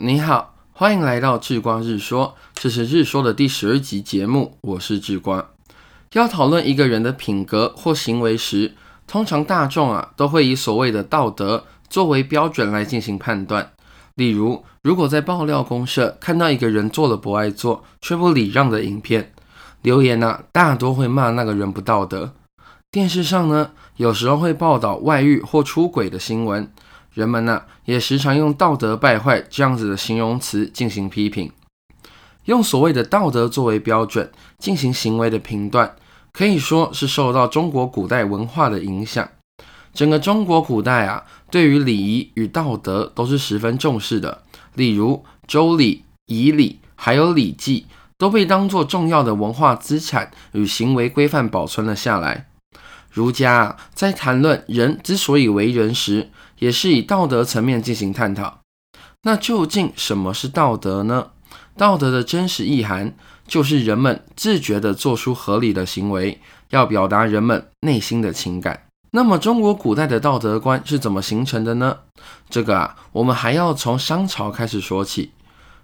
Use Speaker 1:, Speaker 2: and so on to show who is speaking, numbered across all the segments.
Speaker 1: 你好，欢迎来到智光日说，这是日说的第十二集节目，我是智光。要讨论一个人的品格或行为时，通常大众啊都会以所谓的道德作为标准来进行判断。例如，如果在爆料公社看到一个人做了不爱做却不礼让的影片，留言呢大多会骂那个人不道德。电视上呢有时候会报道外遇或出轨的新闻。人们呢，也时常用道德败坏这样子的形容词进行批评，用所谓的道德作为标准进行行为的评断，可以说是受到中国古代文化的影响。整个中国古代啊，对于礼仪与道德都是十分重视的。例如《周礼》《仪礼》还有《礼记》，都被当作重要的文化资产与行为规范保存了下来。儒家在谈论人之所以为人时，也是以道德层面进行探讨。那究竟什么是道德呢？道德的真实意涵就是人们自觉地做出合理的行为，要表达人们内心的情感。那么中国古代的道德观是怎么形成的呢？这个啊，我们还要从商朝开始说起。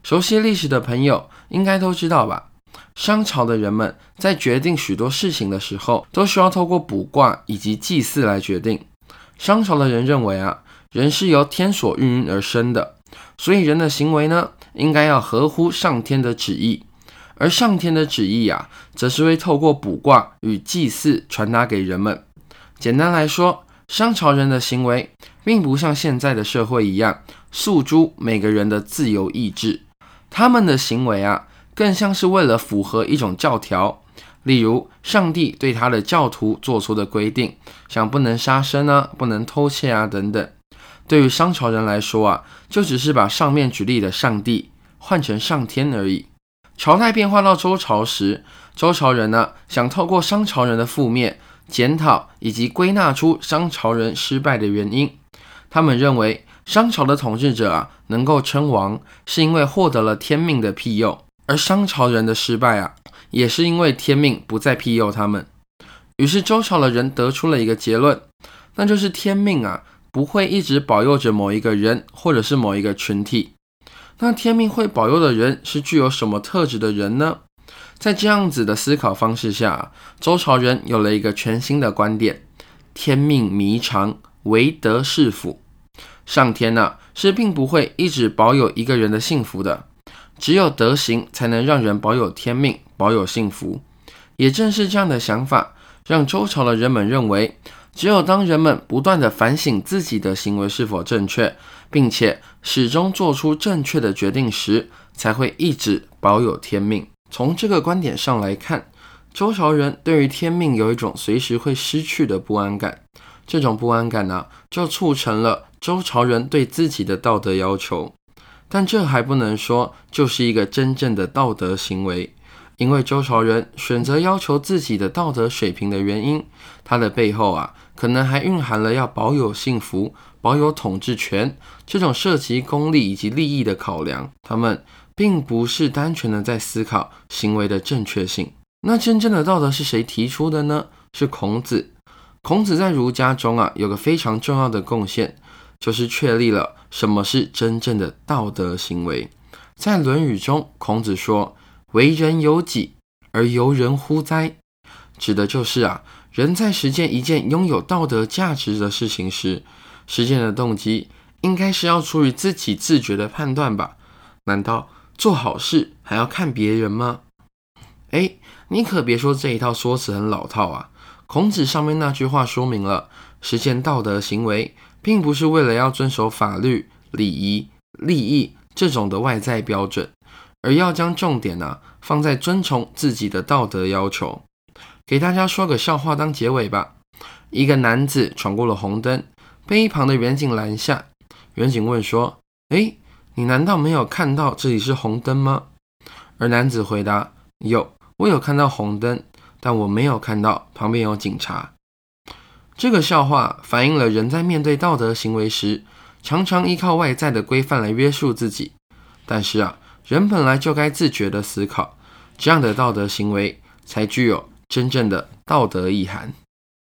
Speaker 1: 熟悉历史的朋友应该都知道吧？商朝的人们在决定许多事情的时候，都需要透过卜卦以及祭祀来决定。商朝的人认为啊，人是由天所孕育而生的，所以人的行为呢，应该要合乎上天的旨意。而上天的旨意啊，则是会透过卜卦与祭祀传达给人们。简单来说，商朝人的行为并不像现在的社会一样诉诸每个人的自由意志，他们的行为啊，更像是为了符合一种教条。例如，上帝对他的教徒做出的规定，像不能杀生啊、不能偷窃啊等等，对于商朝人来说啊，就只是把上面举例的上帝换成上天而已。朝代变化到周朝时，周朝人呢想透过商朝人的覆灭，检讨以及归纳出商朝人失败的原因。他们认为，商朝的统治者啊能够称王，是因为获得了天命的庇佑，而商朝人的失败啊。也是因为天命不再庇佑他们，于是周朝的人得出了一个结论，那就是天命啊不会一直保佑着某一个人或者是某一个群体。那天命会保佑的人是具有什么特质的人呢？在这样子的思考方式下，周朝人有了一个全新的观点：天命弥长，唯德是辅。上天呢是并不会一直保有一个人的幸福的，只有德行才能让人保有天命。保有幸福，也正是这样的想法，让周朝的人们认为，只有当人们不断的反省自己的行为是否正确，并且始终做出正确的决定时，才会一直保有天命。从这个观点上来看，周朝人对于天命有一种随时会失去的不安感，这种不安感呢，就促成了周朝人对自己的道德要求。但这还不能说就是一个真正的道德行为。因为周朝人选择要求自己的道德水平的原因，它的背后啊，可能还蕴含了要保有幸福、保有统治权这种涉及功利以及利益的考量。他们并不是单纯的在思考行为的正确性。那真正的道德是谁提出的呢？是孔子。孔子在儒家中啊，有个非常重要的贡献，就是确立了什么是真正的道德行为。在《论语》中，孔子说。为人由己而由人乎哉？指的就是啊，人在实践一件拥有道德价值的事情时，实践的动机应该是要出于自己自觉的判断吧？难道做好事还要看别人吗？哎，你可别说这一套说辞很老套啊！孔子上面那句话说明了，实践道德行为，并不是为了要遵守法律、礼仪、利益这种的外在标准。而要将重点呢放在遵从自己的道德要求。给大家说个笑话当结尾吧。一个男子闯过了红灯，被一旁的远景拦下。远景问说：“哎，你难道没有看到这里是红灯吗？”而男子回答：“有，我有看到红灯，但我没有看到旁边有警察。”这个笑话反映了人在面对道德行为时，常常依靠外在的规范来约束自己。但是啊。人本来就该自觉的思考，这样的道德行为才具有真正的道德意涵。